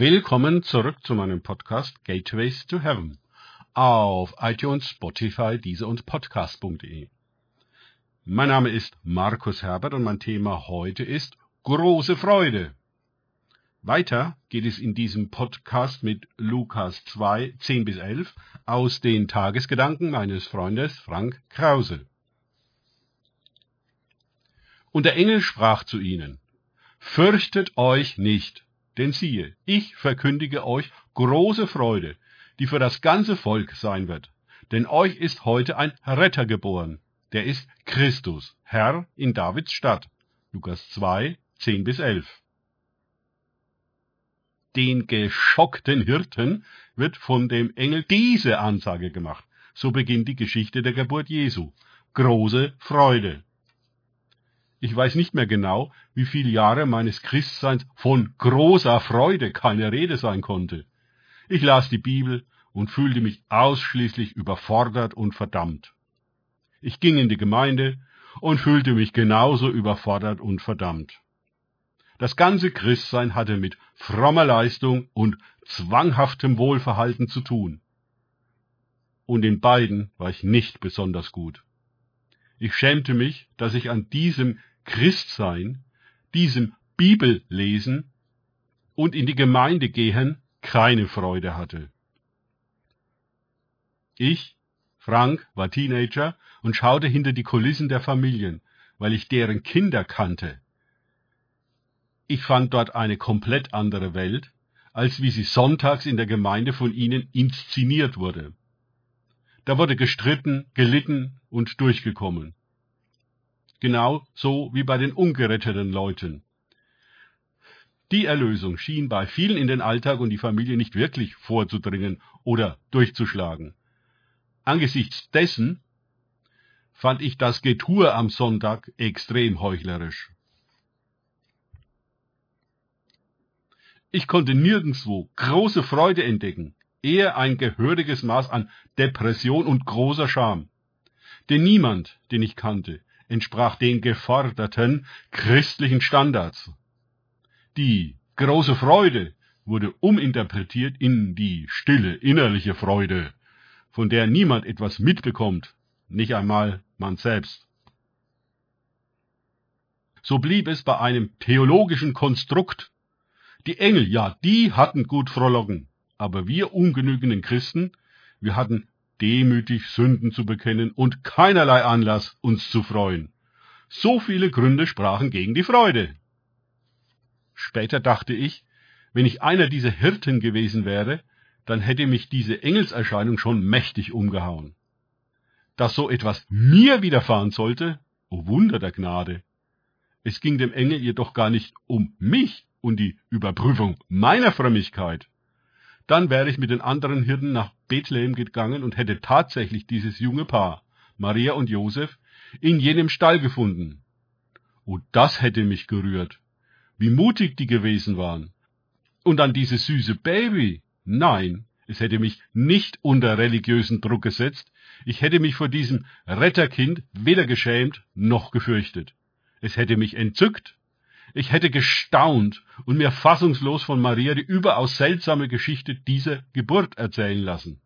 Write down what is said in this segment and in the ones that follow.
Willkommen zurück zu meinem Podcast Gateways to Heaven auf iTunes, Spotify, Deezer und Podcast.de. Mein Name ist Markus Herbert und mein Thema heute ist große Freude. Weiter geht es in diesem Podcast mit Lukas 2, 10 bis 11 aus den Tagesgedanken meines Freundes Frank Krause. Und der Engel sprach zu ihnen, Fürchtet euch nicht, denn siehe, ich verkündige euch große Freude, die für das ganze Volk sein wird. Denn euch ist heute ein Retter geboren, der ist Christus, Herr in Davids Stadt. Lukas 2, 10 bis 11. Den geschockten Hirten wird von dem Engel diese Ansage gemacht. So beginnt die Geschichte der Geburt Jesu. Große Freude. Ich weiß nicht mehr genau, wie viele Jahre meines Christseins von großer Freude keine Rede sein konnte. Ich las die Bibel und fühlte mich ausschließlich überfordert und verdammt. Ich ging in die Gemeinde und fühlte mich genauso überfordert und verdammt. Das ganze Christsein hatte mit frommer Leistung und zwanghaftem Wohlverhalten zu tun. Und in beiden war ich nicht besonders gut. Ich schämte mich, dass ich an diesem Christsein, diesem Bibellesen und in die Gemeinde gehen keine Freude hatte. Ich, Frank, war Teenager und schaute hinter die Kulissen der Familien, weil ich deren Kinder kannte. Ich fand dort eine komplett andere Welt, als wie sie sonntags in der Gemeinde von ihnen inszeniert wurde. Da wurde gestritten, gelitten und durchgekommen genau so wie bei den ungeretteten Leuten. Die Erlösung schien bei vielen in den Alltag und die Familie nicht wirklich vorzudringen oder durchzuschlagen. Angesichts dessen fand ich das Getue am Sonntag extrem heuchlerisch. Ich konnte nirgendswo große Freude entdecken, eher ein gehöriges Maß an Depression und großer Scham. Denn niemand, den ich kannte, entsprach den geforderten christlichen Standards. Die große Freude wurde uminterpretiert in die stille innerliche Freude, von der niemand etwas mitbekommt, nicht einmal man selbst. So blieb es bei einem theologischen Konstrukt. Die Engel, ja, die hatten gut frohlocken, aber wir ungenügenden Christen, wir hatten demütig Sünden zu bekennen und keinerlei Anlass, uns zu freuen. So viele Gründe sprachen gegen die Freude. Später dachte ich, wenn ich einer dieser Hirten gewesen wäre, dann hätte mich diese Engelserscheinung schon mächtig umgehauen. Dass so etwas mir widerfahren sollte, o oh Wunder der Gnade. Es ging dem Engel jedoch gar nicht um mich und die Überprüfung meiner Frömmigkeit dann wäre ich mit den anderen Hirten nach Bethlehem gegangen und hätte tatsächlich dieses junge Paar, Maria und Josef, in jenem Stall gefunden. Oh, das hätte mich gerührt. Wie mutig die gewesen waren. Und an dieses süße Baby. Nein, es hätte mich nicht unter religiösen Druck gesetzt. Ich hätte mich vor diesem Retterkind weder geschämt noch gefürchtet. Es hätte mich entzückt ich hätte gestaunt und mir fassungslos von Maria die überaus seltsame Geschichte dieser Geburt erzählen lassen.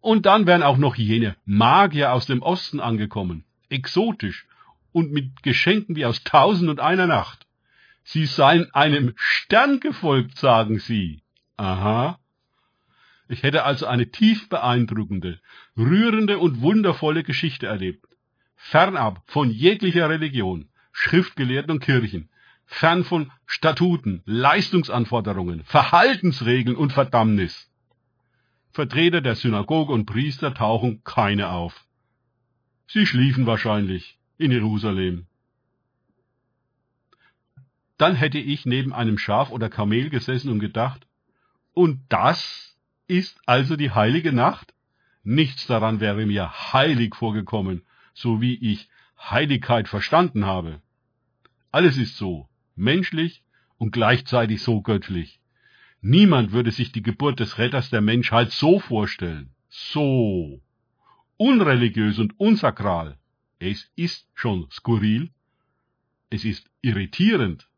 Und dann wären auch noch jene Magier aus dem Osten angekommen, exotisch und mit Geschenken wie aus tausend und einer Nacht. Sie seien einem Stern gefolgt, sagen sie. Aha. Ich hätte also eine tief beeindruckende, rührende und wundervolle Geschichte erlebt. Fernab von jeglicher Religion, Schriftgelehrten und Kirchen, fern von Statuten, Leistungsanforderungen, Verhaltensregeln und Verdammnis. Vertreter der Synagoge und Priester tauchen keine auf. Sie schliefen wahrscheinlich in Jerusalem. Dann hätte ich neben einem Schaf oder Kamel gesessen und gedacht, und das ist also die heilige Nacht? Nichts daran wäre mir heilig vorgekommen, so wie ich Heiligkeit verstanden habe. Alles ist so, menschlich und gleichzeitig so göttlich. Niemand würde sich die Geburt des Retters der Menschheit so vorstellen. So. Unreligiös und unsakral. Es ist schon skurril. Es ist irritierend.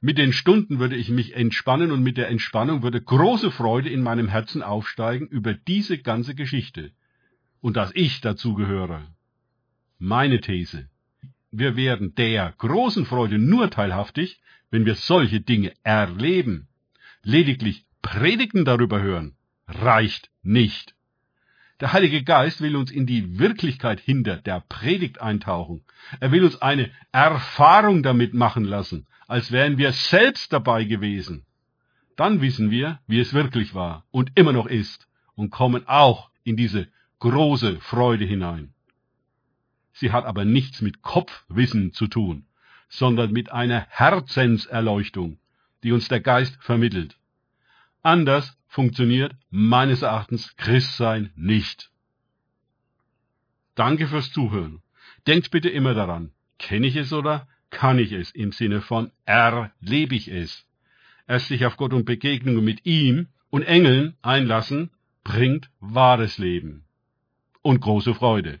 Mit den Stunden würde ich mich entspannen und mit der Entspannung würde große Freude in meinem Herzen aufsteigen über diese ganze Geschichte. Und dass ich dazu gehöre. Meine These. Wir werden der großen Freude nur teilhaftig, wenn wir solche Dinge erleben. Lediglich Predigten darüber hören reicht nicht. Der Heilige Geist will uns in die Wirklichkeit hinter der Predigt eintauchen. Er will uns eine Erfahrung damit machen lassen, als wären wir selbst dabei gewesen. Dann wissen wir, wie es wirklich war und immer noch ist und kommen auch in diese große Freude hinein. Sie hat aber nichts mit Kopfwissen zu tun, sondern mit einer Herzenserleuchtung, die uns der Geist vermittelt. Anders funktioniert meines Erachtens Christsein nicht. Danke fürs Zuhören. Denkt bitte immer daran, kenne ich es oder kann ich es im Sinne von erlebe ich es. Erst sich auf Gott und Begegnungen mit ihm und Engeln einlassen, bringt wahres Leben und große Freude.